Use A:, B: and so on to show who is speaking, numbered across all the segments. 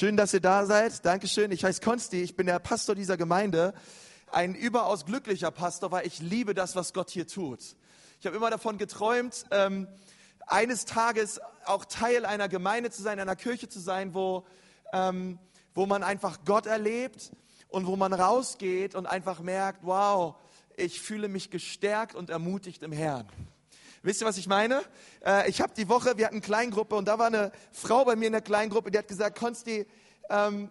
A: Schön, dass ihr da seid. Dankeschön. Ich heiße Konsti, ich bin der Pastor dieser Gemeinde. Ein überaus glücklicher Pastor, weil ich liebe das, was Gott hier tut. Ich habe immer davon geträumt, ähm, eines Tages auch Teil einer Gemeinde zu sein, einer Kirche zu sein, wo, ähm, wo man einfach Gott erlebt und wo man rausgeht und einfach merkt, wow, ich fühle mich gestärkt und ermutigt im Herrn. Wisst ihr, was ich meine? Äh, ich habe die Woche, wir hatten Kleingruppe und da war eine Frau bei mir in der Kleingruppe, die hat gesagt, Konsti, ähm,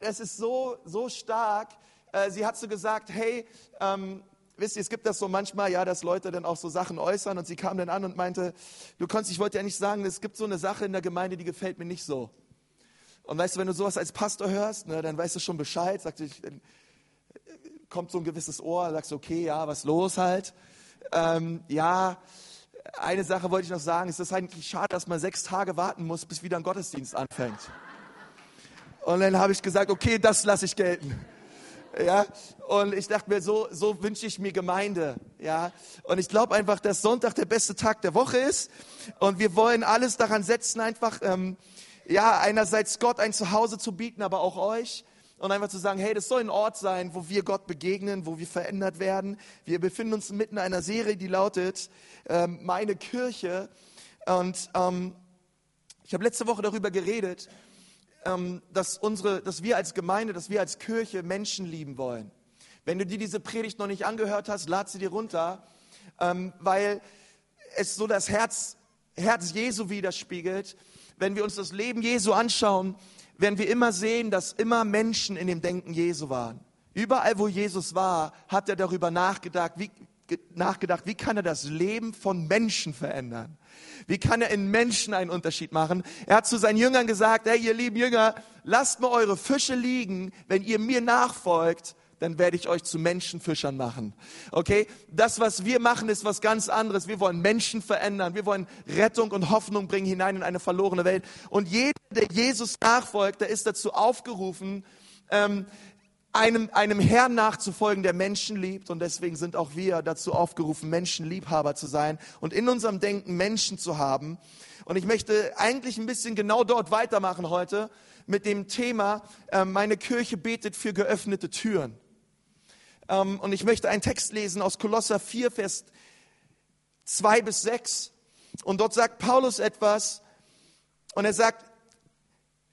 A: es ist so, so stark. Äh, sie hat so gesagt, hey, ähm, wisst ihr, es gibt das so manchmal, ja, dass Leute dann auch so Sachen äußern und sie kam dann an und meinte, du Konsti, ich wollte ja nicht sagen, es gibt so eine Sache in der Gemeinde, die gefällt mir nicht so. Und weißt du, wenn du sowas als Pastor hörst, ne, dann weißt du schon Bescheid, sagt ich, kommt so ein gewisses Ohr, sagst okay, ja, was los halt? Ähm, ja, eine Sache wollte ich noch sagen. Es ist eigentlich schade, dass man sechs Tage warten muss, bis wieder ein Gottesdienst anfängt. Und dann habe ich gesagt, okay, das lasse ich gelten. Ja, und ich dachte mir, so, so wünsche ich mir Gemeinde. Ja, und ich glaube einfach, dass Sonntag der beste Tag der Woche ist. Und wir wollen alles daran setzen, einfach, ähm, ja, einerseits Gott ein Zuhause zu bieten, aber auch euch und einfach zu sagen, hey, das soll ein Ort sein, wo wir Gott begegnen, wo wir verändert werden. Wir befinden uns mitten in einer Serie, die lautet ähm, Meine Kirche. Und ähm, ich habe letzte Woche darüber geredet, ähm, dass, unsere, dass wir als Gemeinde, dass wir als Kirche Menschen lieben wollen. Wenn du dir diese Predigt noch nicht angehört hast, lad sie dir runter, ähm, weil es so das Herz, Herz Jesu widerspiegelt. Wenn wir uns das Leben Jesu anschauen, werden wir immer sehen, dass immer Menschen in dem Denken Jesu waren. Überall, wo Jesus war, hat er darüber nachgedacht, wie, nachgedacht, wie kann er das Leben von Menschen verändern? Wie kann er in Menschen einen Unterschied machen? Er hat zu seinen Jüngern gesagt, hey, ihr lieben Jünger, lasst mal eure Fische liegen, wenn ihr mir nachfolgt, dann werde ich euch zu Menschenfischern machen. Okay? Das, was wir machen, ist was ganz anderes. Wir wollen Menschen verändern. Wir wollen Rettung und Hoffnung bringen hinein in eine verlorene Welt. Und jeder, der Jesus nachfolgt, der ist dazu aufgerufen, ähm, einem, einem Herrn nachzufolgen, der Menschen liebt. Und deswegen sind auch wir dazu aufgerufen, Menschenliebhaber zu sein und in unserem Denken Menschen zu haben. Und ich möchte eigentlich ein bisschen genau dort weitermachen heute mit dem Thema, äh, meine Kirche betet für geöffnete Türen. Ähm, und ich möchte einen Text lesen aus Kolosser 4, Vers 2 bis 6. Und dort sagt Paulus etwas. Und er sagt,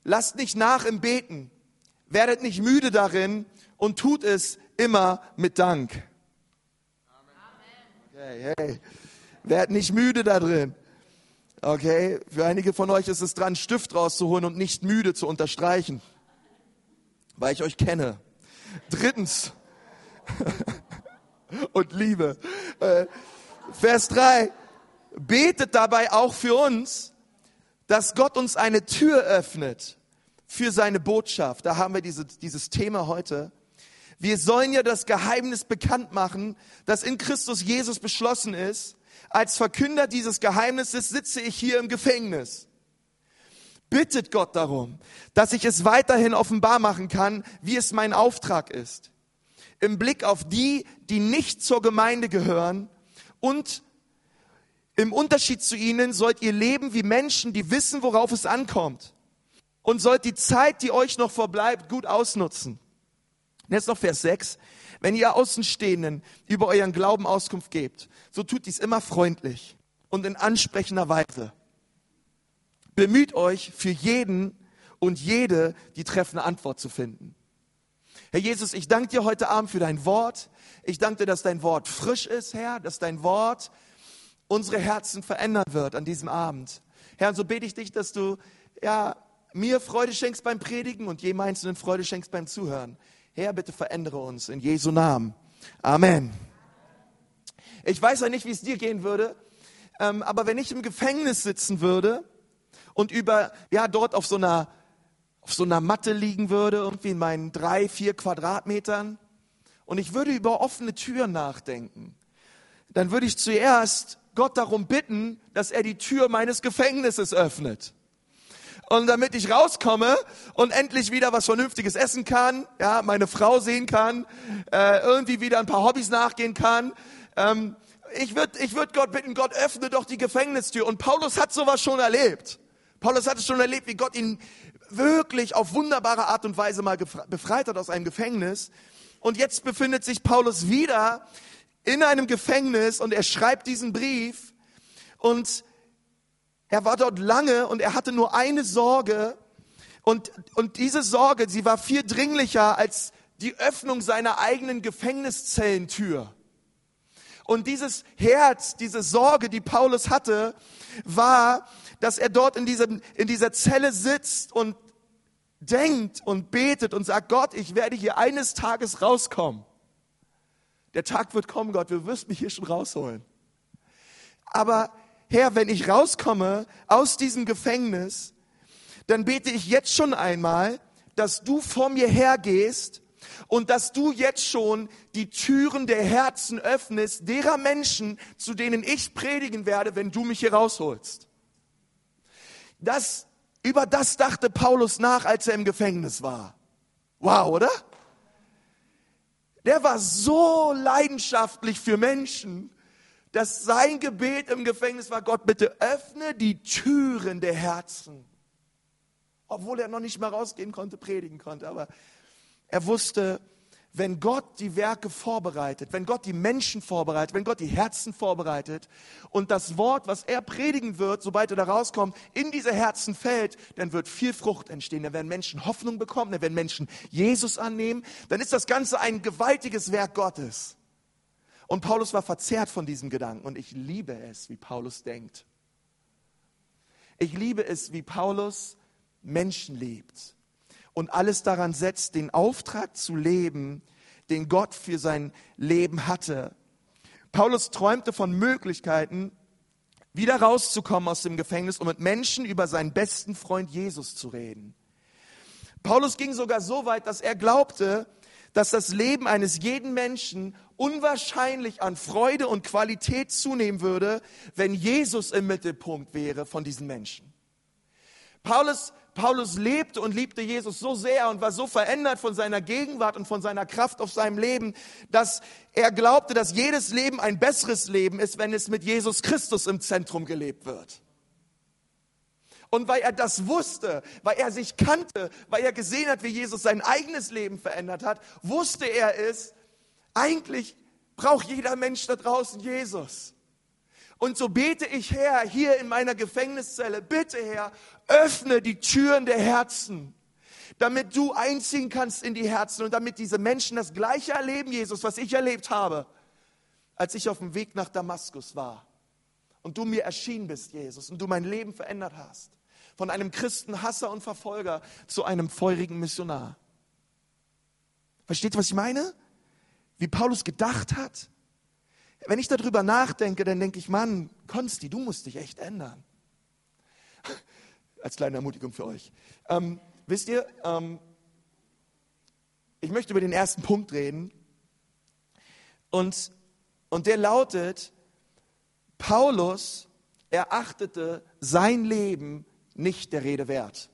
A: lasst nicht nach im Beten, werdet nicht müde darin und tut es immer mit Dank. Hey, hey. Werdet nicht müde da drin. Okay, für einige von euch ist es dran, Stift rauszuholen und nicht müde zu unterstreichen, weil ich euch kenne. Drittens, und Liebe. Äh, Vers 3. Betet dabei auch für uns, dass Gott uns eine Tür öffnet für seine Botschaft. Da haben wir diese, dieses Thema heute. Wir sollen ja das Geheimnis bekannt machen, das in Christus Jesus beschlossen ist. Als Verkünder dieses Geheimnisses sitze ich hier im Gefängnis. Bittet Gott darum, dass ich es weiterhin offenbar machen kann, wie es mein Auftrag ist im Blick auf die, die nicht zur Gemeinde gehören und im Unterschied zu ihnen sollt ihr leben wie Menschen, die wissen, worauf es ankommt und sollt die Zeit, die euch noch verbleibt, gut ausnutzen. Jetzt noch Vers 6. Wenn ihr Außenstehenden über euren Glauben Auskunft gebt, so tut dies immer freundlich und in ansprechender Weise. Bemüht euch für jeden und jede die treffende Antwort zu finden. Herr Jesus, ich danke dir heute Abend für dein Wort. Ich danke dir, dass dein Wort frisch ist, Herr, dass dein Wort unsere Herzen verändern wird an diesem Abend. Herr, und so bete ich dich, dass du ja, mir Freude schenkst beim Predigen und jedem Einzelnen Freude schenkst beim Zuhören. Herr, bitte verändere uns in Jesu Namen. Amen. Ich weiß ja nicht, wie es dir gehen würde, ähm, aber wenn ich im Gefängnis sitzen würde und über, ja, dort auf so einer auf so einer Matte liegen würde, irgendwie in meinen drei, vier Quadratmetern, und ich würde über offene Türen nachdenken, dann würde ich zuerst Gott darum bitten, dass er die Tür meines Gefängnisses öffnet. Und damit ich rauskomme und endlich wieder was Vernünftiges essen kann, ja, meine Frau sehen kann, äh, irgendwie wieder ein paar Hobbys nachgehen kann. Ähm, ich würde ich würd Gott bitten, Gott öffne doch die Gefängnistür. Und Paulus hat sowas schon erlebt. Paulus hatte schon erlebt, wie Gott ihn wirklich auf wunderbare Art und Weise mal befreit hat aus einem Gefängnis. Und jetzt befindet sich Paulus wieder in einem Gefängnis und er schreibt diesen Brief und er war dort lange und er hatte nur eine Sorge und, und diese Sorge, sie war viel dringlicher als die Öffnung seiner eigenen Gefängniszellentür. Und dieses Herz, diese Sorge, die Paulus hatte, war, dass er dort in, diesem, in dieser Zelle sitzt und denkt und betet und sagt, Gott, ich werde hier eines Tages rauskommen. Der Tag wird kommen, Gott, du wirst mich hier schon rausholen. Aber Herr, wenn ich rauskomme aus diesem Gefängnis, dann bete ich jetzt schon einmal, dass du vor mir hergehst und dass du jetzt schon die Türen der Herzen öffnest, derer Menschen, zu denen ich predigen werde, wenn du mich hier rausholst. Das, über das dachte Paulus nach, als er im Gefängnis war. Wow, oder? Der war so leidenschaftlich für Menschen, dass sein Gebet im Gefängnis war, Gott, bitte öffne die Türen der Herzen. Obwohl er noch nicht mal rausgehen konnte, predigen konnte. Aber er wusste, wenn Gott die Werke vorbereitet, wenn Gott die Menschen vorbereitet, wenn Gott die Herzen vorbereitet und das Wort, was er predigen wird, sobald er da rauskommt, in diese Herzen fällt, dann wird viel Frucht entstehen. Dann werden Menschen Hoffnung bekommen, dann werden Menschen Jesus annehmen. Dann ist das Ganze ein gewaltiges Werk Gottes. Und Paulus war verzerrt von diesem Gedanken und ich liebe es, wie Paulus denkt. Ich liebe es, wie Paulus Menschen liebt und alles daran setzt, den Auftrag zu leben, den Gott für sein Leben hatte. Paulus träumte von Möglichkeiten, wieder rauszukommen aus dem Gefängnis, um mit Menschen über seinen besten Freund Jesus zu reden. Paulus ging sogar so weit, dass er glaubte, dass das Leben eines jeden Menschen unwahrscheinlich an Freude und Qualität zunehmen würde, wenn Jesus im Mittelpunkt wäre von diesen Menschen. Paulus Paulus lebte und liebte Jesus so sehr und war so verändert von seiner Gegenwart und von seiner Kraft auf seinem Leben, dass er glaubte, dass jedes Leben ein besseres Leben ist, wenn es mit Jesus Christus im Zentrum gelebt wird. Und weil er das wusste, weil er sich kannte, weil er gesehen hat, wie Jesus sein eigenes Leben verändert hat, wusste er es, eigentlich braucht jeder Mensch da draußen Jesus. Und so bete ich, Herr, hier in meiner Gefängniszelle, bitte, Herr, öffne die Türen der Herzen, damit du einziehen kannst in die Herzen und damit diese Menschen das gleiche erleben, Jesus, was ich erlebt habe, als ich auf dem Weg nach Damaskus war. Und du mir erschienen bist, Jesus, und du mein Leben verändert hast. Von einem Christenhasser und Verfolger zu einem feurigen Missionar. Versteht, was ich meine? Wie Paulus gedacht hat? Wenn ich darüber nachdenke, dann denke ich, Mann, Konsti, du musst dich echt ändern. Als kleine Ermutigung für euch. Ähm, wisst ihr, ähm, ich möchte über den ersten Punkt reden. Und, und der lautet, Paulus erachtete sein Leben nicht der Rede wert.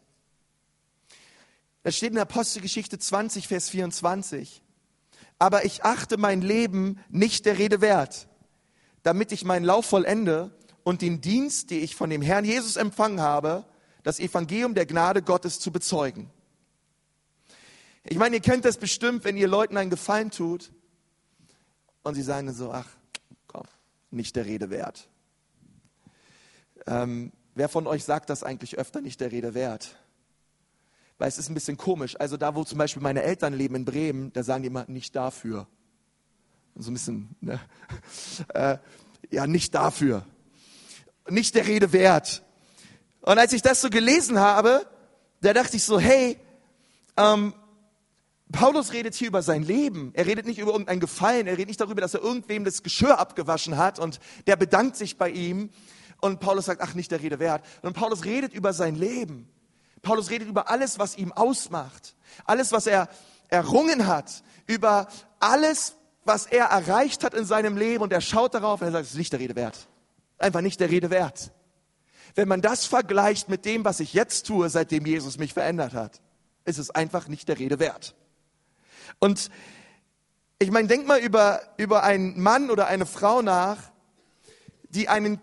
A: Das steht in der Apostelgeschichte 20, Vers 24 aber ich achte mein Leben nicht der Rede wert, damit ich meinen Lauf vollende und den Dienst, den ich von dem Herrn Jesus empfangen habe, das Evangelium der Gnade Gottes zu bezeugen. Ich meine, ihr kennt das bestimmt, wenn ihr Leuten einen Gefallen tut und sie sagen so, ach, komm, nicht der Rede wert. Ähm, wer von euch sagt das eigentlich öfter nicht der Rede wert? Weil es ist ein bisschen komisch. Also da, wo zum Beispiel meine Eltern leben in Bremen, da sagen die immer, nicht dafür. So ein bisschen, ne? äh, ja, nicht dafür. Nicht der Rede wert. Und als ich das so gelesen habe, da dachte ich so, hey, ähm, Paulus redet hier über sein Leben. Er redet nicht über irgendein Gefallen. Er redet nicht darüber, dass er irgendwem das Geschirr abgewaschen hat und der bedankt sich bei ihm. Und Paulus sagt, ach, nicht der Rede wert. Und Paulus redet über sein Leben. Paulus redet über alles, was ihm ausmacht, alles, was er errungen hat, über alles, was er erreicht hat in seinem Leben und er schaut darauf und er sagt, es ist nicht der Rede wert. Einfach nicht der Rede wert. Wenn man das vergleicht mit dem, was ich jetzt tue, seitdem Jesus mich verändert hat, ist es einfach nicht der Rede wert. Und ich meine, denk mal über, über einen Mann oder eine Frau nach, die einen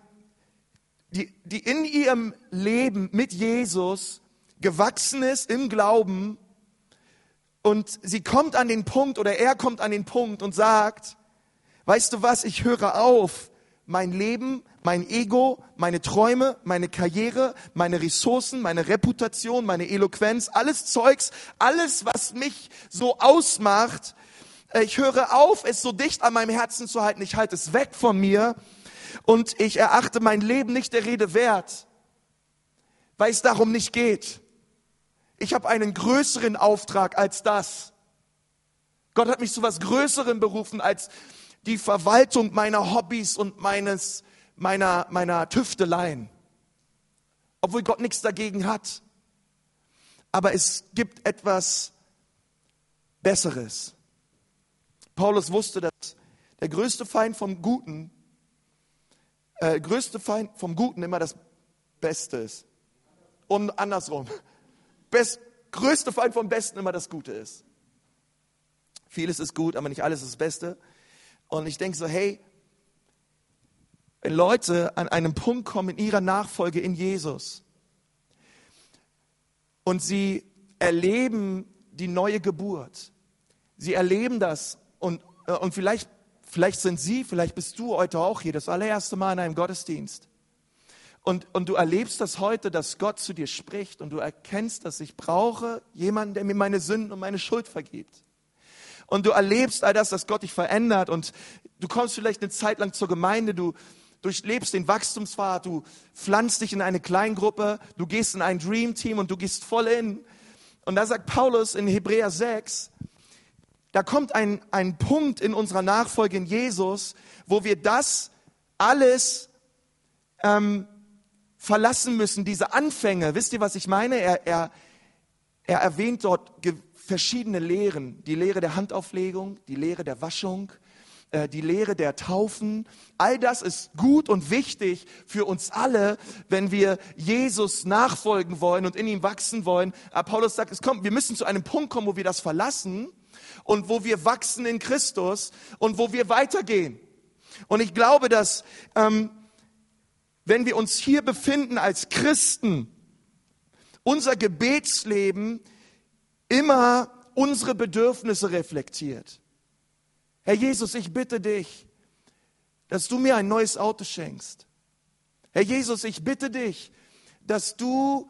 A: die, die in ihrem Leben mit Jesus gewachsen ist im Glauben und sie kommt an den Punkt oder er kommt an den Punkt und sagt, weißt du was, ich höre auf, mein Leben, mein Ego, meine Träume, meine Karriere, meine Ressourcen, meine Reputation, meine Eloquenz, alles Zeugs, alles, was mich so ausmacht, äh, ich höre auf, es so dicht an meinem Herzen zu halten, ich halte es weg von mir und ich erachte mein Leben nicht der Rede wert, weil es darum nicht geht. Ich habe einen größeren Auftrag als das. Gott hat mich zu was Größerem berufen als die Verwaltung meiner Hobbys und meines, meiner, meiner Tüfteleien. Obwohl Gott nichts dagegen hat. Aber es gibt etwas Besseres. Paulus wusste, dass der größte Feind vom Guten, äh, größte Feind vom Guten immer das Beste ist. Und andersrum. Best, größte Feind vom Besten immer das Gute ist. Vieles ist gut, aber nicht alles ist das Beste. Und ich denke so, hey, wenn Leute an einen Punkt kommen in ihrer Nachfolge in Jesus und sie erleben die neue Geburt, sie erleben das und, äh, und vielleicht, vielleicht sind sie, vielleicht bist du heute auch hier das allererste Mal in einem Gottesdienst. Und, und du erlebst das heute, dass Gott zu dir spricht und du erkennst, dass ich brauche jemanden, der mir meine Sünden und meine Schuld vergibt. Und du erlebst all das, dass Gott dich verändert und du kommst vielleicht eine Zeit lang zur Gemeinde, du durchlebst den Wachstumspfad, du pflanzt dich in eine Kleingruppe, du gehst in ein Dream Team und du gehst voll in. Und da sagt Paulus in Hebräer 6, da kommt ein, ein Punkt in unserer Nachfolge in Jesus, wo wir das alles ähm, verlassen müssen, diese Anfänge. Wisst ihr, was ich meine? Er, er, er erwähnt dort verschiedene Lehren. Die Lehre der Handauflegung, die Lehre der Waschung, äh, die Lehre der Taufen. All das ist gut und wichtig für uns alle, wenn wir Jesus nachfolgen wollen und in ihm wachsen wollen. Aber Paulus sagt, es kommt, wir müssen zu einem Punkt kommen, wo wir das verlassen und wo wir wachsen in Christus und wo wir weitergehen. Und ich glaube, dass ähm, wenn wir uns hier befinden als Christen, unser Gebetsleben immer unsere Bedürfnisse reflektiert. Herr Jesus, ich bitte dich, dass du mir ein neues Auto schenkst. Herr Jesus, ich bitte dich, dass du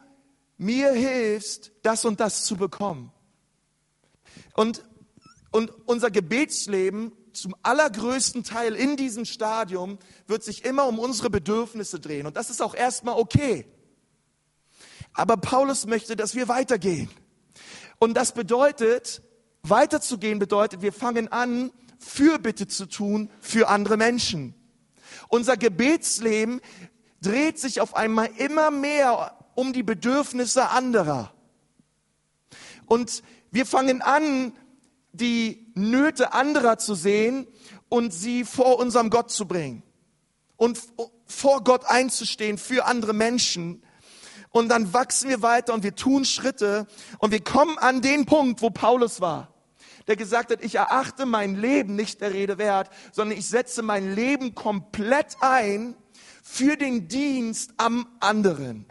A: mir hilfst, das und das zu bekommen. Und, und unser Gebetsleben zum allergrößten Teil in diesem Stadium wird sich immer um unsere Bedürfnisse drehen. Und das ist auch erstmal okay. Aber Paulus möchte, dass wir weitergehen. Und das bedeutet, weiterzugehen bedeutet, wir fangen an, Fürbitte zu tun für andere Menschen. Unser Gebetsleben dreht sich auf einmal immer mehr um die Bedürfnisse anderer. Und wir fangen an, die Nöte anderer zu sehen und sie vor unserem Gott zu bringen und vor Gott einzustehen für andere Menschen. Und dann wachsen wir weiter und wir tun Schritte und wir kommen an den Punkt, wo Paulus war, der gesagt hat, ich erachte mein Leben nicht der Rede wert, sondern ich setze mein Leben komplett ein für den Dienst am anderen.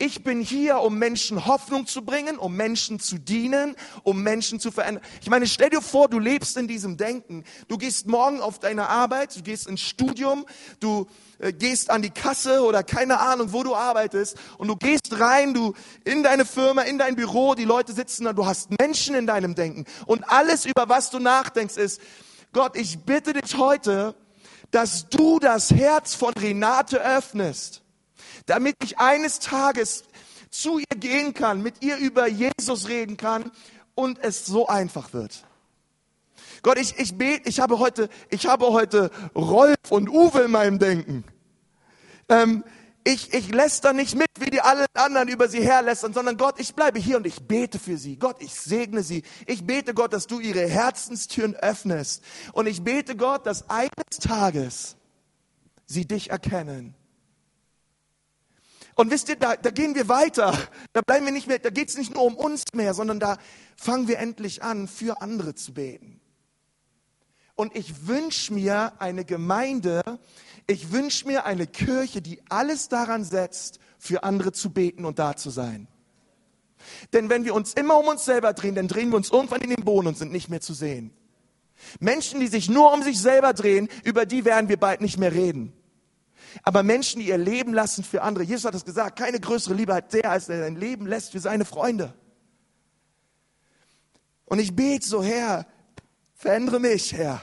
A: Ich bin hier, um Menschen Hoffnung zu bringen, um Menschen zu dienen, um Menschen zu verändern. Ich meine, stell dir vor, du lebst in diesem Denken. Du gehst morgen auf deine Arbeit, du gehst ins Studium, du äh, gehst an die Kasse oder keine Ahnung, wo du arbeitest und du gehst rein, du in deine Firma, in dein Büro, die Leute sitzen da, du hast Menschen in deinem Denken und alles, über was du nachdenkst, ist, Gott, ich bitte dich heute, dass du das Herz von Renate öffnest damit ich eines Tages zu ihr gehen kann, mit ihr über Jesus reden kann und es so einfach wird. Gott, ich, ich bete, ich habe heute, ich habe heute Rolf und Uwe in meinem Denken. Ähm, ich, ich läster nicht mit, wie die alle anderen über sie herlästern, sondern Gott, ich bleibe hier und ich bete für sie. Gott, ich segne sie. Ich bete Gott, dass du ihre Herzenstüren öffnest. Und ich bete Gott, dass eines Tages sie dich erkennen und wisst ihr, da, da gehen wir weiter. Da bleiben wir nicht mehr, da geht es nicht nur um uns mehr, sondern da fangen wir endlich an, für andere zu beten. Und ich wünsche mir eine Gemeinde, Ich wünsche mir eine Kirche, die alles daran setzt, für andere zu beten und da zu sein. Denn wenn wir uns immer um uns selber drehen, dann drehen wir uns irgendwann in den Boden und sind nicht mehr zu sehen. Menschen, die sich nur um sich selber drehen, über die werden wir bald nicht mehr reden. Aber Menschen, die ihr Leben lassen für andere, Jesus hat es gesagt, keine größere Liebe hat der, als er sein Leben lässt für seine Freunde. Und ich bete so, Herr, verändere mich, Herr.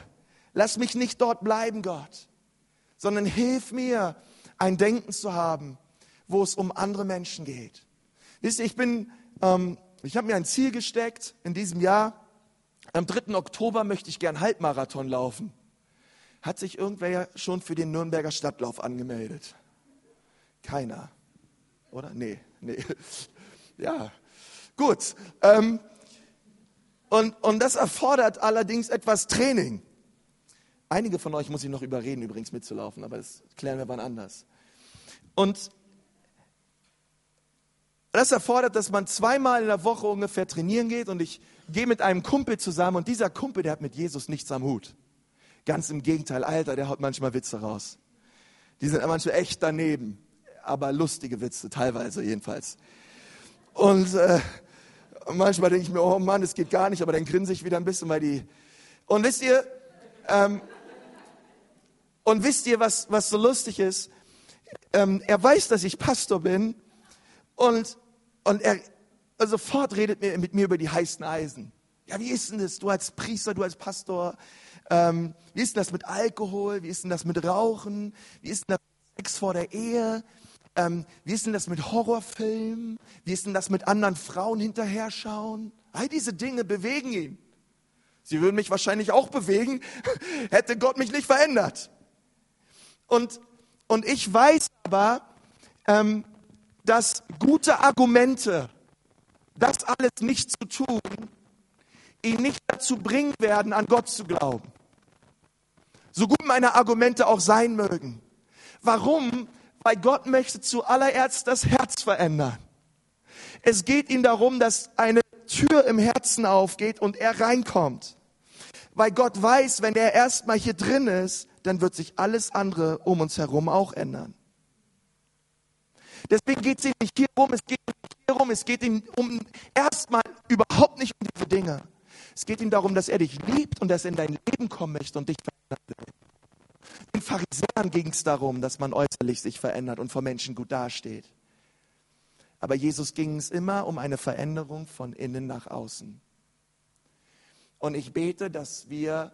A: Lass mich nicht dort bleiben, Gott, sondern hilf mir, ein Denken zu haben, wo es um andere Menschen geht. Wisst ihr, ich bin, ähm, ich habe mir ein Ziel gesteckt in diesem Jahr. Am 3. Oktober möchte ich gern Halbmarathon laufen. Hat sich irgendwer schon für den Nürnberger Stadtlauf angemeldet? Keiner. Oder? Nee, nee. Ja, gut. Ähm, und, und das erfordert allerdings etwas Training. Einige von euch muss ich noch überreden, übrigens mitzulaufen, aber das klären wir wann anders. Und das erfordert, dass man zweimal in der Woche ungefähr trainieren geht und ich gehe mit einem Kumpel zusammen und dieser Kumpel, der hat mit Jesus nichts am Hut. Ganz im Gegenteil, Alter, der haut manchmal Witze raus. Die sind manchmal echt daneben, aber lustige Witze, teilweise jedenfalls. Und äh, manchmal denke ich mir, oh Mann, das geht gar nicht, aber dann grinse ich wieder ein bisschen, weil die. Und wisst ihr, ähm, und wisst ihr, was, was so lustig ist? Ähm, er weiß, dass ich Pastor bin und, und er sofort redet mit mir über die heißen Eisen. Ja, wie ist denn das? Du als Priester, du als Pastor, ähm, wie ist denn das mit Alkohol? Wie ist denn das mit Rauchen? Wie ist denn das mit Sex vor der Ehe? Ähm, wie ist denn das mit Horrorfilmen? Wie ist denn das mit anderen Frauen hinterher schauen? All diese Dinge bewegen ihn. Sie würden mich wahrscheinlich auch bewegen, hätte Gott mich nicht verändert. Und, und ich weiß aber, ähm, dass gute Argumente, das alles nicht zu tun, ihn nicht dazu bringen werden, an Gott zu glauben. So gut meine Argumente auch sein mögen. Warum? Weil Gott möchte zuallererst das Herz verändern. Es geht ihm darum, dass eine Tür im Herzen aufgeht und er reinkommt. Weil Gott weiß, wenn er erstmal hier drin ist, dann wird sich alles andere um uns herum auch ändern. Deswegen geht es ihm nicht hier rum, es geht nicht hier rum, es geht ihm um erstmal überhaupt nicht um diese Dinge. Es geht ihm darum, dass er dich liebt und dass er in dein Leben kommen möchte und dich verändern will. Den Pharisäern ging es darum, dass man äußerlich sich verändert und vor Menschen gut dasteht. Aber Jesus ging es immer um eine Veränderung von innen nach außen. Und ich bete, dass wir,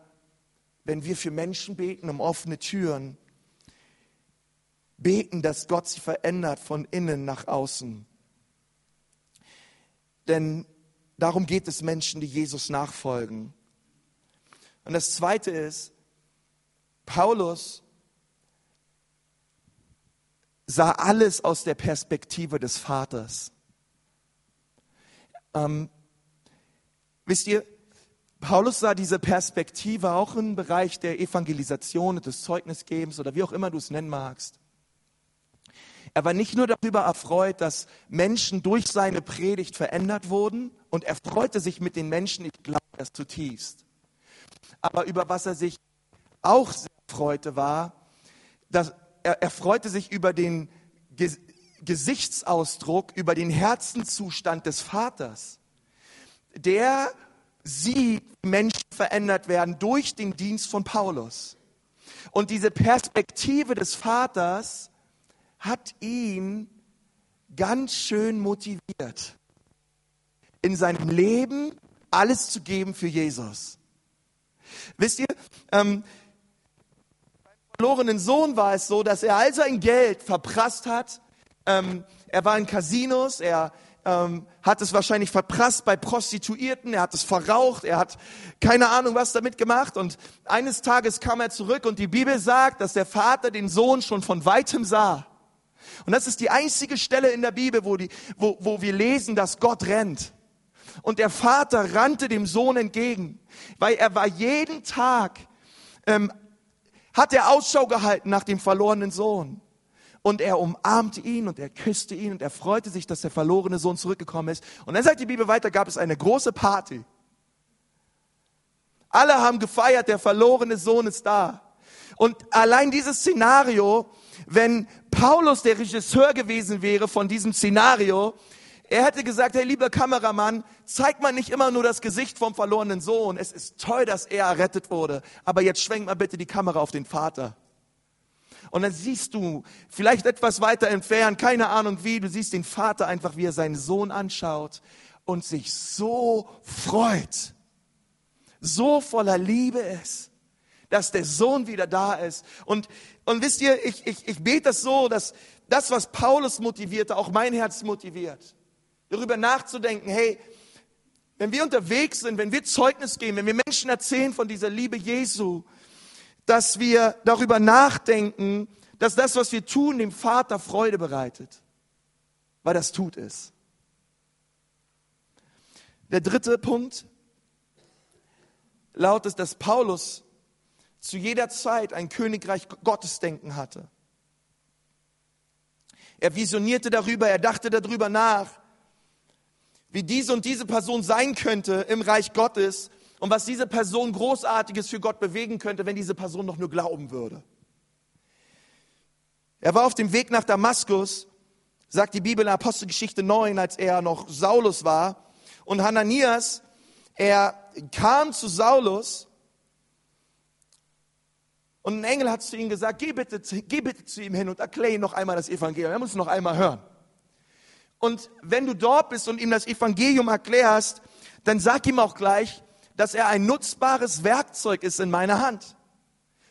A: wenn wir für Menschen beten, um offene Türen, beten, dass Gott sie verändert von innen nach außen. Denn Darum geht es Menschen, die Jesus nachfolgen. Und das Zweite ist, Paulus sah alles aus der Perspektive des Vaters. Ähm, wisst ihr, Paulus sah diese Perspektive auch im Bereich der Evangelisation des Zeugnisgebens oder wie auch immer du es nennen magst. Er war nicht nur darüber erfreut, dass Menschen durch seine Predigt verändert wurden und er freute sich mit den Menschen, ich glaube das zutiefst. Aber über was er sich auch sehr freute, war, dass er, er freute sich über den Ge Gesichtsausdruck, über den Herzenzustand des Vaters. Der sieht, Menschen verändert werden durch den Dienst von Paulus. Und diese Perspektive des Vaters hat ihn ganz schön motiviert, in seinem Leben alles zu geben für Jesus. Wisst ihr, ähm, beim verlorenen Sohn war es so, dass er all sein Geld verprasst hat. Ähm, er war in Casinos, er ähm, hat es wahrscheinlich verprasst bei Prostituierten, er hat es verraucht, er hat keine Ahnung was damit gemacht. Und eines Tages kam er zurück und die Bibel sagt, dass der Vater den Sohn schon von weitem sah. Und das ist die einzige Stelle in der Bibel, wo, die, wo, wo wir lesen, dass Gott rennt. Und der Vater rannte dem Sohn entgegen, weil er war jeden Tag, ähm, hat er Ausschau gehalten nach dem verlorenen Sohn. Und er umarmte ihn und er küsste ihn und er freute sich, dass der verlorene Sohn zurückgekommen ist. Und dann sagt die Bibel weiter, gab es eine große Party. Alle haben gefeiert, der verlorene Sohn ist da. Und allein dieses Szenario, wenn Paulus der Regisseur gewesen wäre von diesem Szenario, er hätte gesagt, hey lieber Kameramann, zeig mal nicht immer nur das Gesicht vom verlorenen Sohn. Es ist toll, dass er errettet wurde, aber jetzt schwenk mal bitte die Kamera auf den Vater. Und dann siehst du, vielleicht etwas weiter entfernt, keine Ahnung wie, du siehst den Vater einfach, wie er seinen Sohn anschaut und sich so freut, so voller Liebe ist, dass der Sohn wieder da ist. Und, und wisst ihr, ich, ich, ich bete das so, dass das, was Paulus motivierte, auch mein Herz motiviert darüber nachzudenken, hey, wenn wir unterwegs sind, wenn wir Zeugnis geben, wenn wir Menschen erzählen von dieser Liebe Jesu, dass wir darüber nachdenken, dass das, was wir tun, dem Vater Freude bereitet, weil das tut es. Der dritte Punkt lautet, dass Paulus zu jeder Zeit ein Königreich Gottesdenken hatte. Er visionierte darüber, er dachte darüber nach, wie diese und diese Person sein könnte im Reich Gottes und was diese Person großartiges für Gott bewegen könnte, wenn diese Person noch nur glauben würde. Er war auf dem Weg nach Damaskus, sagt die Bibel in Apostelgeschichte 9, als er noch Saulus war. Und Hananias, er kam zu Saulus und ein Engel hat zu ihm gesagt, geh bitte, geh bitte zu ihm hin und erkläre ihm noch einmal das Evangelium. Er muss noch einmal hören. Und wenn du dort bist und ihm das Evangelium erklärst, dann sag ihm auch gleich, dass er ein nutzbares Werkzeug ist in meiner Hand.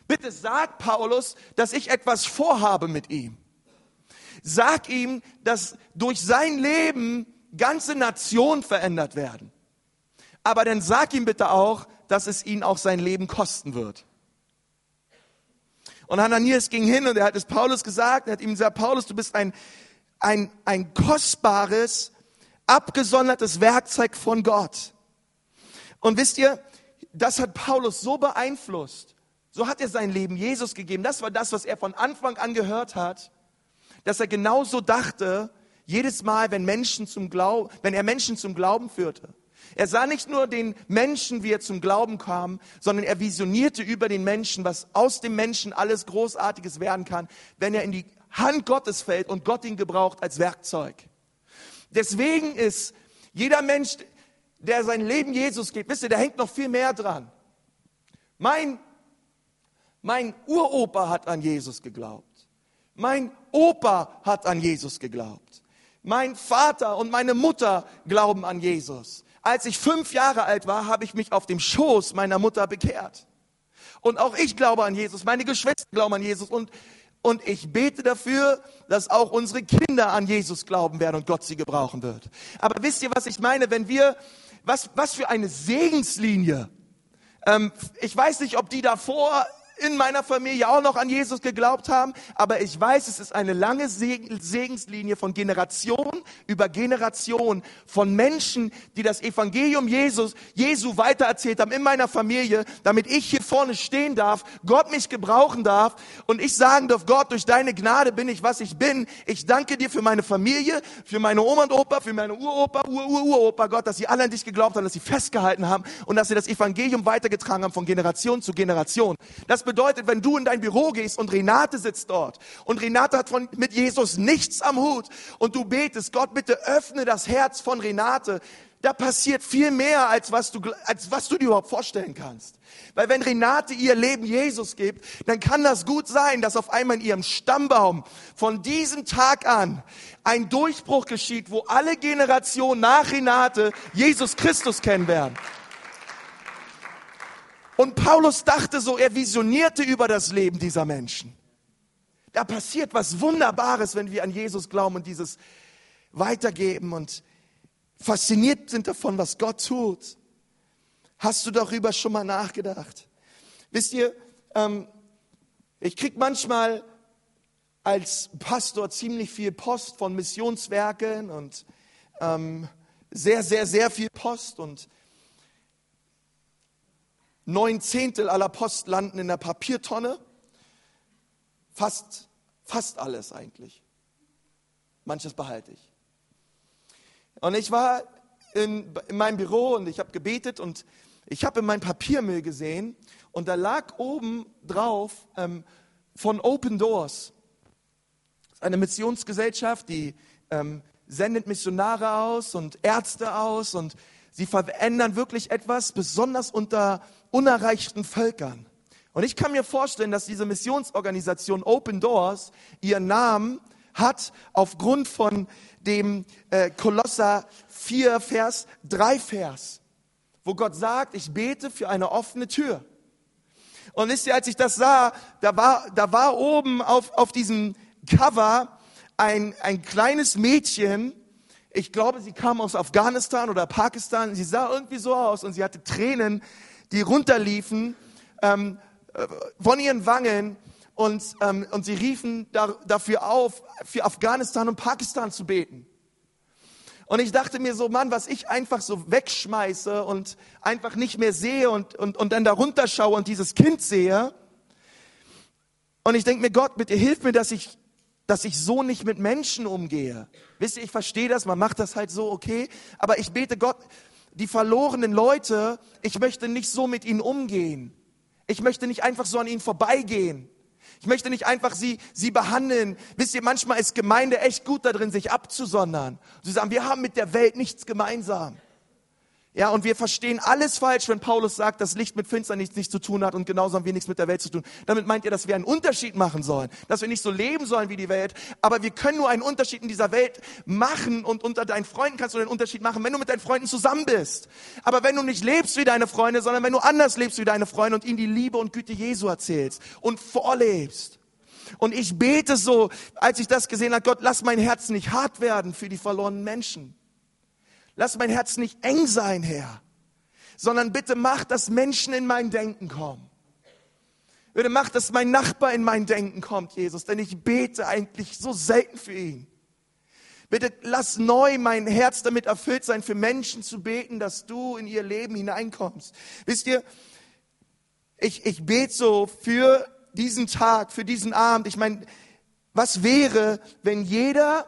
A: Bitte sag Paulus, dass ich etwas vorhabe mit ihm. Sag ihm, dass durch sein Leben ganze Nationen verändert werden. Aber dann sag ihm bitte auch, dass es ihn auch sein Leben kosten wird. Und Hananias ging hin und er hat es Paulus gesagt, er hat ihm gesagt, Paulus, du bist ein ein, ein kostbares, abgesondertes Werkzeug von Gott. Und wisst ihr, das hat Paulus so beeinflusst. So hat er sein Leben Jesus gegeben. Das war das, was er von Anfang an gehört hat, dass er genauso dachte, jedes Mal, wenn Menschen zum Glauben, wenn er Menschen zum Glauben führte. Er sah nicht nur den Menschen, wie er zum Glauben kam, sondern er visionierte über den Menschen, was aus dem Menschen alles Großartiges werden kann, wenn er in die Hand Gottes fällt und Gott ihn gebraucht als Werkzeug. Deswegen ist jeder Mensch, der sein Leben Jesus gibt, wisst ihr, da hängt noch viel mehr dran. Mein, mein Uropa hat an Jesus geglaubt. Mein Opa hat an Jesus geglaubt. Mein Vater und meine Mutter glauben an Jesus. Als ich fünf Jahre alt war, habe ich mich auf dem Schoß meiner Mutter bekehrt. Und auch ich glaube an Jesus. Meine Geschwister glauben an Jesus. Und und ich bete dafür, dass auch unsere Kinder an Jesus glauben werden und Gott sie gebrauchen wird. Aber wisst ihr, was ich meine? Wenn wir, was, was für eine Segenslinie. Ähm, ich weiß nicht, ob die davor in meiner Familie auch noch an Jesus geglaubt haben, aber ich weiß, es ist eine lange Segenslinie von Generation über Generation von Menschen, die das Evangelium Jesus, Jesu weitererzählt haben in meiner Familie, damit ich hier vorne stehen darf, Gott mich gebrauchen darf und ich sagen darf, Gott, durch deine Gnade bin ich, was ich bin. Ich danke dir für meine Familie, für meine Oma und Opa, für meine Uropa, Ur-Ur-Uropa, Gott, dass sie alle an dich geglaubt haben, dass sie festgehalten haben und dass sie das Evangelium weitergetragen haben von Generation zu Generation. Das bedeutet, wenn du in dein Büro gehst und Renate sitzt dort und Renate hat von, mit Jesus nichts am Hut und du betest, Gott, bitte öffne das Herz von Renate, da passiert viel mehr, als was du, als was du dir überhaupt vorstellen kannst. Weil wenn Renate ihr Leben Jesus gibt, dann kann das gut sein, dass auf einmal in ihrem Stammbaum von diesem Tag an ein Durchbruch geschieht, wo alle Generationen nach Renate Jesus Christus kennen werden. Und Paulus dachte so, er visionierte über das Leben dieser Menschen. Da passiert was Wunderbares, wenn wir an Jesus glauben und dieses weitergeben und fasziniert sind davon, was Gott tut. Hast du darüber schon mal nachgedacht? Wisst ihr, ähm, ich krieg manchmal als Pastor ziemlich viel Post von Missionswerken und ähm, sehr, sehr, sehr viel Post und Neun Zehntel aller Post landen in der Papiertonne. Fast, fast alles eigentlich. Manches behalte ich. Und ich war in, in meinem Büro und ich habe gebetet und ich habe in meinem Papiermüll gesehen und da lag oben drauf ähm, von Open Doors. Eine Missionsgesellschaft, die ähm, sendet Missionare aus und Ärzte aus und sie verändern wirklich etwas, besonders unter unerreichten Völkern. Und ich kann mir vorstellen, dass diese Missionsorganisation Open Doors ihren Namen hat aufgrund von dem äh, Kolosser 4 Vers 3 Vers, wo Gott sagt, ich bete für eine offene Tür. Und wisst ihr, als ich das sah, da war, da war oben auf, auf diesem Cover ein, ein kleines Mädchen, ich glaube, sie kam aus Afghanistan oder Pakistan, sie sah irgendwie so aus und sie hatte Tränen, die runterliefen ähm, äh, von ihren Wangen und, ähm, und sie riefen da, dafür auf, für Afghanistan und Pakistan zu beten. Und ich dachte mir so, Mann, was ich einfach so wegschmeiße und einfach nicht mehr sehe und, und, und dann da runterschaue und dieses Kind sehe. Und ich denke mir, Gott, bitte hilf mir, dass ich, dass ich so nicht mit Menschen umgehe. Wisst ihr, ich verstehe das, man macht das halt so, okay. Aber ich bete Gott, die verlorenen Leute, ich möchte nicht so mit ihnen umgehen. Ich möchte nicht einfach so an ihnen vorbeigehen. Ich möchte nicht einfach sie, sie behandeln. Wisst ihr, manchmal ist Gemeinde echt gut darin, sich abzusondern. Sie sagen, wir haben mit der Welt nichts gemeinsam. Ja, und wir verstehen alles falsch, wenn Paulus sagt, dass Licht mit Finsternis nichts zu tun hat und genauso haben wir nichts mit der Welt zu tun. Damit meint ihr, dass wir einen Unterschied machen sollen, dass wir nicht so leben sollen wie die Welt, aber wir können nur einen Unterschied in dieser Welt machen und unter deinen Freunden kannst du den Unterschied machen, wenn du mit deinen Freunden zusammen bist. Aber wenn du nicht lebst wie deine Freunde, sondern wenn du anders lebst wie deine Freunde und ihnen die Liebe und Güte Jesu erzählst und vorlebst. Und ich bete so, als ich das gesehen habe, Gott, lass mein Herz nicht hart werden für die verlorenen Menschen. Lass mein Herz nicht eng sein, Herr, sondern bitte mach, dass Menschen in mein Denken kommen. Bitte mach, dass mein Nachbar in mein Denken kommt, Jesus, denn ich bete eigentlich so selten für ihn. Bitte lass neu mein Herz damit erfüllt sein, für Menschen zu beten, dass du in ihr Leben hineinkommst. Wisst ihr, ich, ich bete so für diesen Tag, für diesen Abend. Ich meine, was wäre, wenn jeder,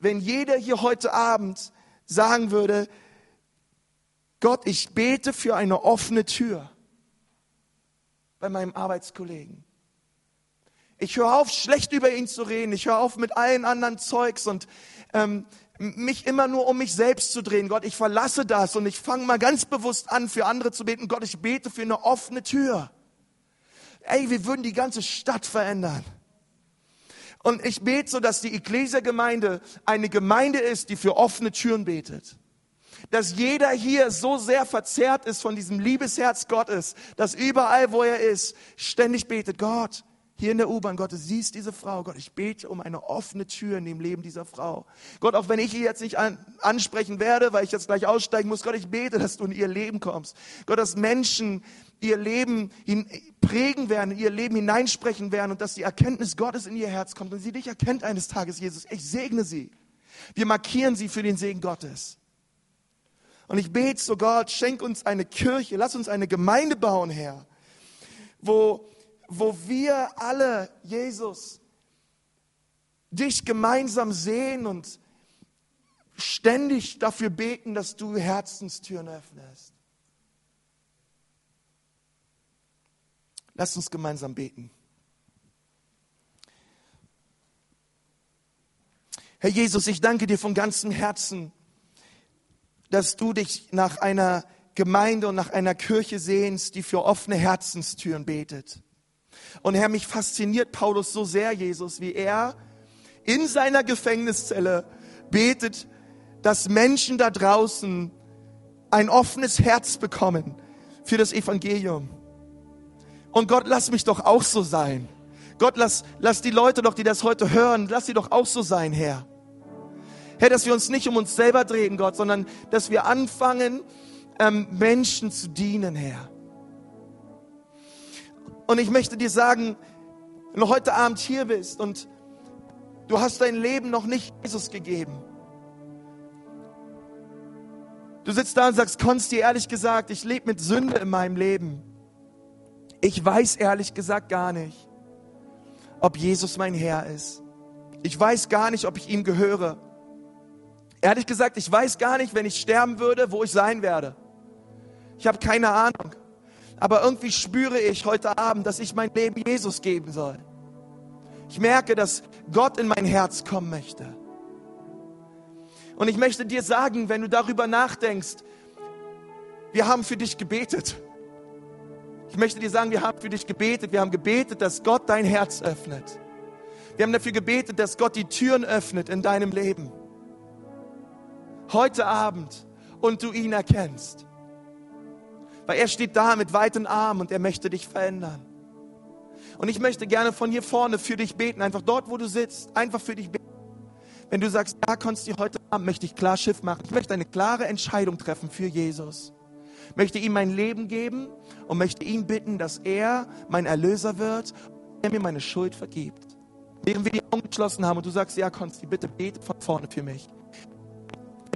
A: wenn jeder hier heute Abend sagen würde, Gott, ich bete für eine offene Tür bei meinem Arbeitskollegen. Ich höre auf, schlecht über ihn zu reden. Ich höre auf mit allen anderen Zeugs und ähm, mich immer nur um mich selbst zu drehen. Gott, ich verlasse das und ich fange mal ganz bewusst an, für andere zu beten. Gott, ich bete für eine offene Tür. Ey, wir würden die ganze Stadt verändern. Und ich bete so, dass die Ecclesia-Gemeinde eine Gemeinde ist, die für offene Türen betet. Dass jeder hier so sehr verzerrt ist von diesem Liebesherz Gottes, dass überall, wo er ist, ständig betet, Gott, hier in der U-Bahn, Gott, du siehst diese Frau, Gott, ich bete um eine offene Tür in dem Leben dieser Frau. Gott, auch wenn ich ihr jetzt nicht an, ansprechen werde, weil ich jetzt gleich aussteigen muss, Gott, ich bete, dass du in ihr Leben kommst. Gott, dass Menschen ihr Leben prägen werden, ihr Leben hineinsprechen werden und dass die Erkenntnis Gottes in ihr Herz kommt und sie dich erkennt eines Tages, Jesus. Ich segne sie. Wir markieren sie für den Segen Gottes. Und ich bete so, Gott, schenk uns eine Kirche, lass uns eine Gemeinde bauen, Herr, wo, wo wir alle, Jesus, dich gemeinsam sehen und ständig dafür beten, dass du Herzenstüren öffnest. Lasst uns gemeinsam beten. Herr Jesus, ich danke dir von ganzem Herzen, dass du dich nach einer Gemeinde und nach einer Kirche sehnst, die für offene Herzenstüren betet. Und Herr, mich fasziniert Paulus so sehr, Jesus, wie er in seiner Gefängniszelle betet, dass Menschen da draußen ein offenes Herz bekommen für das Evangelium. Und Gott, lass mich doch auch so sein. Gott, lass, lass die Leute doch, die das heute hören, lass sie doch auch so sein, Herr. Herr, dass wir uns nicht um uns selber drehen, Gott, sondern dass wir anfangen, ähm, Menschen zu dienen, Herr. Und ich möchte dir sagen, wenn du heute Abend hier bist und du hast dein Leben noch nicht Jesus gegeben, du sitzt da und sagst, Konsti, ehrlich gesagt, ich lebe mit Sünde in meinem Leben. Ich weiß ehrlich gesagt gar nicht, ob Jesus mein Herr ist. Ich weiß gar nicht, ob ich ihm gehöre. Ehrlich gesagt, ich weiß gar nicht, wenn ich sterben würde, wo ich sein werde. Ich habe keine Ahnung. Aber irgendwie spüre ich heute Abend, dass ich mein Leben Jesus geben soll. Ich merke, dass Gott in mein Herz kommen möchte. Und ich möchte dir sagen, wenn du darüber nachdenkst, wir haben für dich gebetet. Ich möchte dir sagen, wir haben für dich gebetet. Wir haben gebetet, dass Gott dein Herz öffnet. Wir haben dafür gebetet, dass Gott die Türen öffnet in deinem Leben. Heute Abend und du ihn erkennst. Weil er steht da mit weiten Armen und er möchte dich verändern. Und ich möchte gerne von hier vorne für dich beten, einfach dort, wo du sitzt, einfach für dich beten. Wenn du sagst, ja, Konsti, heute Abend möchte ich klar Schiff machen. Ich möchte eine klare Entscheidung treffen für Jesus. Möchte ihm mein Leben geben und möchte ihn bitten, dass er mein Erlöser wird und er mir meine Schuld vergibt. Während wir die Augen geschlossen haben und du sagst, ja, Konsti, bitte bete von vorne für mich.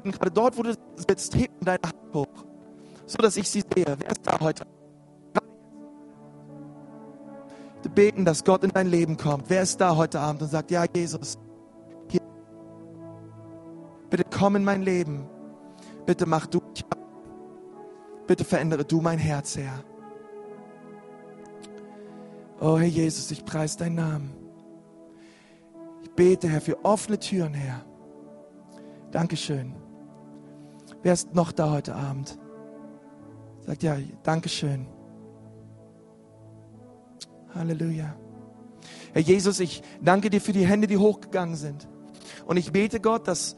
A: Gerade dort, wo du sitzt, heb deine Hand hoch, so dass ich sie sehe. Wer ist da heute? Bitte beten, dass Gott in dein Leben kommt. Wer ist da heute Abend und sagt, ja, Jesus, hier. bitte komm in mein Leben. Bitte mach du mich Bitte verändere du mein Herz, Herr. Oh Herr Jesus, ich preise deinen Namen. Ich bete, Herr, für offene Türen, Herr. Dankeschön. Wer ist noch da heute Abend? Sagt ja, Dankeschön. Halleluja. Herr Jesus, ich danke dir für die Hände, die hochgegangen sind. Und ich bete Gott, dass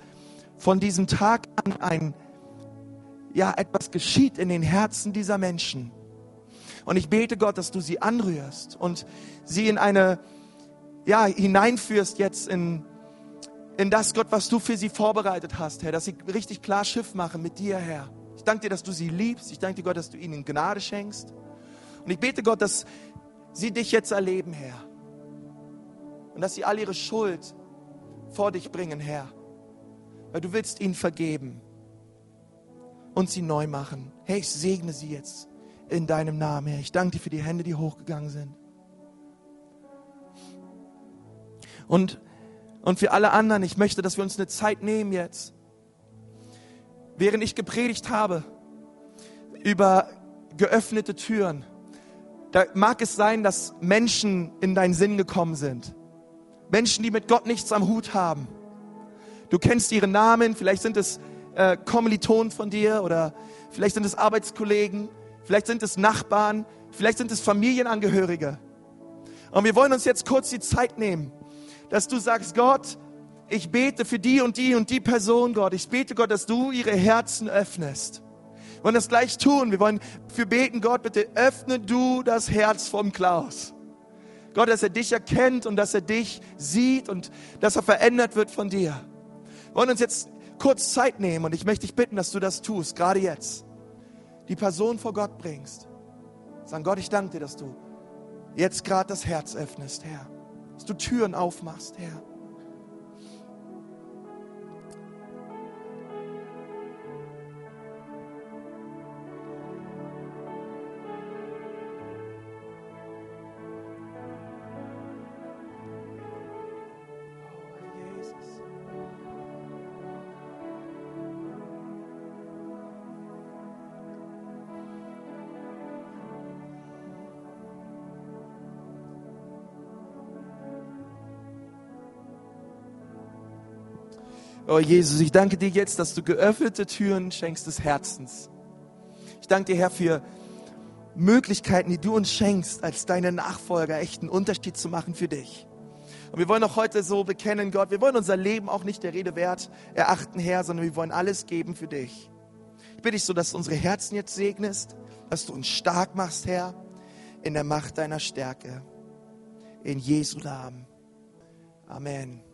A: von diesem Tag an ein ja, etwas geschieht in den Herzen dieser Menschen. Und ich bete Gott, dass du sie anrührst und sie in eine, ja, hineinführst jetzt in, in das, Gott, was du für sie vorbereitet hast, Herr, dass sie richtig klar Schiff machen mit dir, Herr. Ich danke dir, dass du sie liebst. Ich danke dir, Gott, dass du ihnen Gnade schenkst. Und ich bete Gott, dass sie dich jetzt erleben, Herr. Und dass sie all ihre Schuld vor dich bringen, Herr. Weil du willst ihnen vergeben und sie neu machen. Herr, ich segne sie jetzt in deinem Namen, Herr. Ich danke dir für die Hände, die hochgegangen sind. Und, und für alle anderen, ich möchte, dass wir uns eine Zeit nehmen jetzt, während ich gepredigt habe über geöffnete Türen. Da mag es sein, dass Menschen in deinen Sinn gekommen sind. Menschen, die mit Gott nichts am Hut haben. Du kennst ihre Namen, vielleicht sind es äh, Kommilitonen von dir oder vielleicht sind es Arbeitskollegen, vielleicht sind es Nachbarn, vielleicht sind es Familienangehörige. Und wir wollen uns jetzt kurz die Zeit nehmen, dass du sagst, Gott, ich bete für die und die und die Person, Gott. Ich bete, Gott, dass du ihre Herzen öffnest. Wir wollen das gleich tun. Wir wollen für beten, Gott, bitte öffne du das Herz vom Klaus. Gott, dass er dich erkennt und dass er dich sieht und dass er verändert wird von dir. Wir wollen uns jetzt kurz Zeit nehmen und ich möchte dich bitten, dass du das tust, gerade jetzt. Die Person vor Gott bringst. Sagen, Gott, ich danke dir, dass du jetzt gerade das Herz öffnest, Herr. Dass du Türen aufmachst, Herr. Oh Jesus, ich danke dir jetzt, dass du geöffnete Türen schenkst des Herzens. Ich danke dir, Herr, für Möglichkeiten, die du uns schenkst, als deine Nachfolger echt einen Unterschied zu machen für dich. Und wir wollen auch heute so bekennen, Gott, wir wollen unser Leben auch nicht der Rede wert erachten, Herr, sondern wir wollen alles geben für dich. Ich bitte dich so, dass du unsere Herzen jetzt segnest, dass du uns stark machst, Herr, in der Macht deiner Stärke. In Jesu Namen. Amen.